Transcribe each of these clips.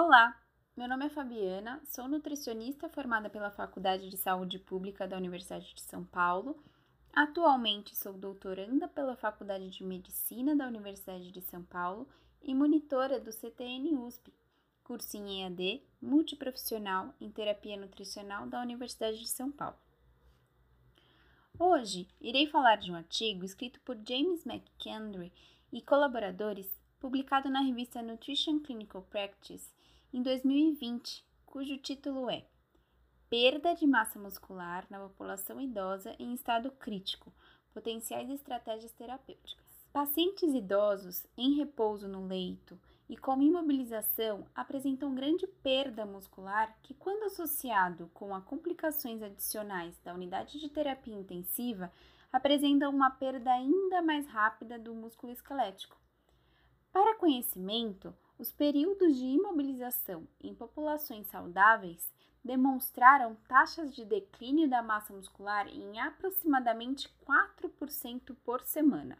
Olá, meu nome é Fabiana, sou nutricionista formada pela Faculdade de Saúde Pública da Universidade de São Paulo. Atualmente sou doutoranda pela Faculdade de Medicina da Universidade de São Paulo e monitora do CTN USP, curso em EAD multiprofissional em terapia nutricional da Universidade de São Paulo. Hoje irei falar de um artigo escrito por James McKendry e colaboradores, publicado na revista Nutrition Clinical Practice em 2020, cujo título é Perda de massa muscular na população idosa em estado crítico, potenciais estratégias terapêuticas. Pacientes idosos em repouso no leito e com imobilização apresentam grande perda muscular que, quando associado com as complicações adicionais da unidade de terapia intensiva, apresentam uma perda ainda mais rápida do músculo esquelético. Para conhecimento, os períodos de imobilização em populações saudáveis demonstraram taxas de declínio da massa muscular em aproximadamente 4% por semana.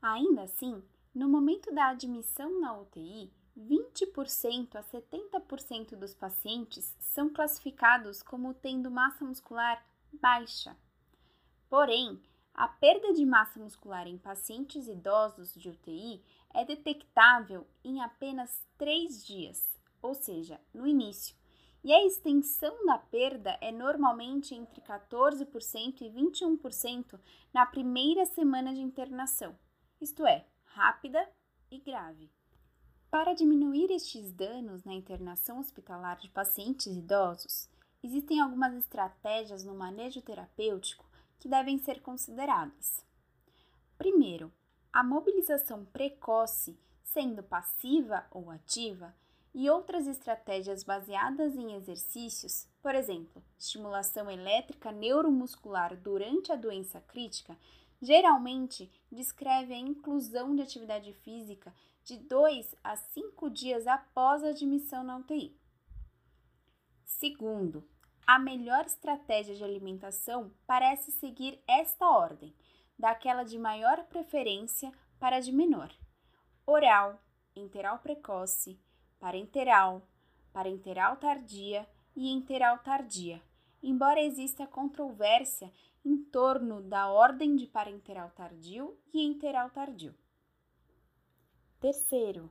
Ainda assim, no momento da admissão na UTI, 20% a 70% dos pacientes são classificados como tendo massa muscular baixa. Porém, a perda de massa muscular em pacientes idosos de UTI é detectável em apenas 3 dias, ou seja, no início, e a extensão da perda é normalmente entre 14% e 21% na primeira semana de internação, isto é, rápida e grave. Para diminuir estes danos na internação hospitalar de pacientes idosos, existem algumas estratégias no manejo terapêutico que devem ser consideradas. Primeiro, a mobilização precoce, sendo passiva ou ativa, e outras estratégias baseadas em exercícios, por exemplo, estimulação elétrica neuromuscular durante a doença crítica, geralmente descreve a inclusão de atividade física de 2 a 5 dias após a admissão na UTI. Segundo, a melhor estratégia de alimentação parece seguir esta ordem, daquela de maior preferência para a de menor: oral, enteral precoce, parenteral, parenteral tardia e enteral tardia. Embora exista controvérsia em torno da ordem de parenteral tardio e enteral tardio. Terceiro,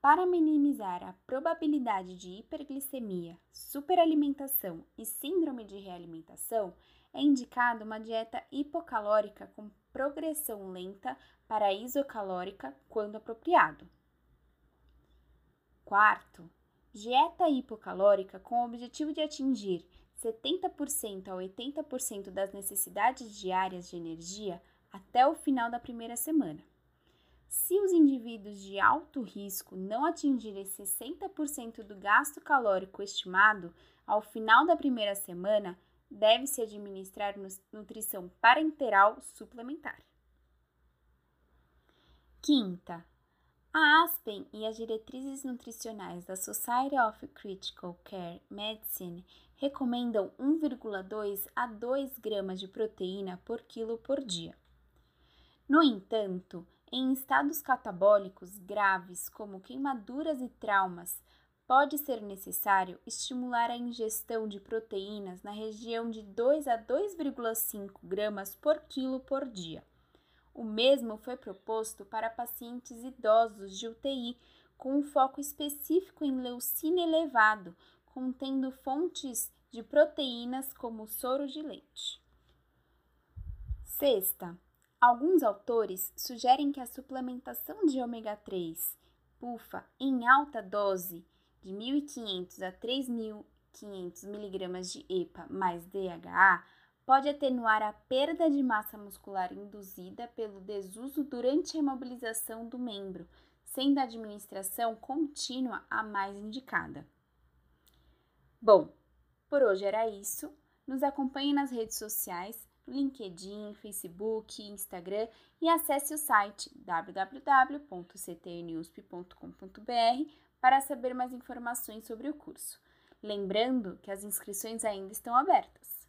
para minimizar a probabilidade de hiperglicemia, superalimentação e síndrome de realimentação, é indicada uma dieta hipocalórica com progressão lenta para isocalórica quando apropriado. Quarto, dieta hipocalórica com o objetivo de atingir 70% a 80% das necessidades diárias de energia até o final da primeira semana. Se os indivíduos de alto risco não atingirem 60% do gasto calórico estimado ao final da primeira semana, deve-se administrar nutrição parenteral suplementar. Quinta, a Aspen e as diretrizes nutricionais da Society of Critical Care Medicine recomendam 1,2 a 2 gramas de proteína por quilo por dia. No entanto, em estados catabólicos graves, como queimaduras e traumas, pode ser necessário estimular a ingestão de proteínas na região de 2 a 2,5 gramas por quilo por dia. O mesmo foi proposto para pacientes idosos de UTI, com um foco específico em leucina elevado, contendo fontes de proteínas como soro de leite. Sexta, Alguns autores sugerem que a suplementação de ômega 3 PUFA em alta dose de 1.500 a 3.500 mg de EPA mais DHA pode atenuar a perda de massa muscular induzida pelo desuso durante a imobilização do membro, sendo a administração contínua a mais indicada. Bom, por hoje era isso. Nos acompanhe nas redes sociais LinkedIn, Facebook, Instagram e acesse o site www.ctnusp.com.br para saber mais informações sobre o curso. Lembrando que as inscrições ainda estão abertas.